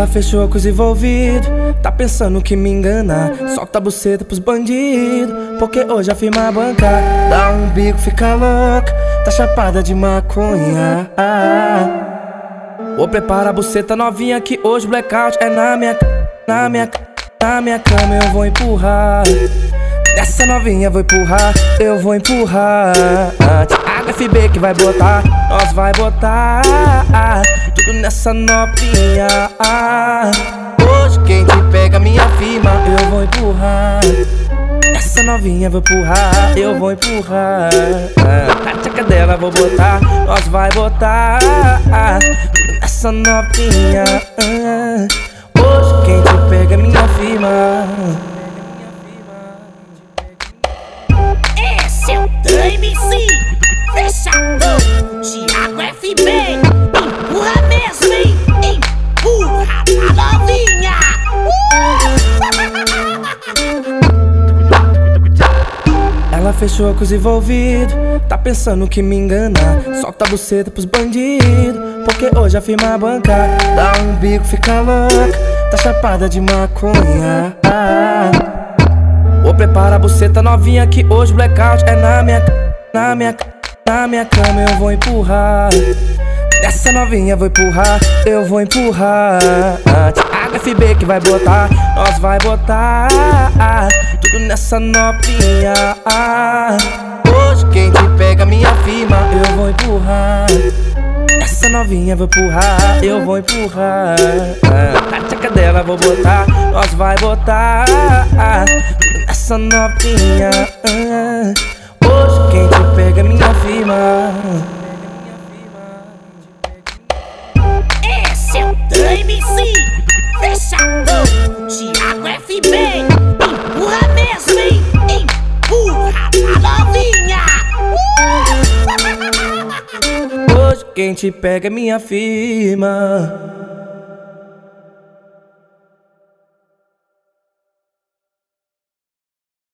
Ela fechou com os envolvidos, tá pensando que me engana. Solta a buceta pros bandidos, porque hoje a firma banca. Dá um bico, fica louca, tá chapada de maconha. Vou preparar a buceta novinha que hoje blackout é na minha, na minha, na minha cama eu vou empurrar. Nessa novinha vou empurrar, eu vou empurrar. HFB que vai botar, nós vai botar tudo nessa novinha. Hoje quem te pega minha firma, eu vou empurrar. Essa novinha vou empurrar, eu vou empurrar. Na tchaca dela vou botar, nós vai botar tudo nessa novinha. Hoje quem te pega minha firma. Ela fechou com os envolvidos, tá pensando que me engana. Solta a buceta pros bandidos, porque hoje a firma banca. Dá um bico, fica louca, tá chapada de maconha. Vou preparar a buceta novinha que hoje blackout é na minha, na minha, na minha cama eu vou empurrar. Nessa novinha vou empurrar, eu vou empurrar. HFB que vai botar, nós vai botar nessa novinha. Hoje quem te pega minha firma, eu vou empurrar. Essa novinha vou empurrar, eu vou empurrar. Na tchaca dela vou botar, nós vai botar nessa novinha. Hoje quem te pega minha firma. Esse é o MC Fechador novinha Hoje quem te pega é minha firma.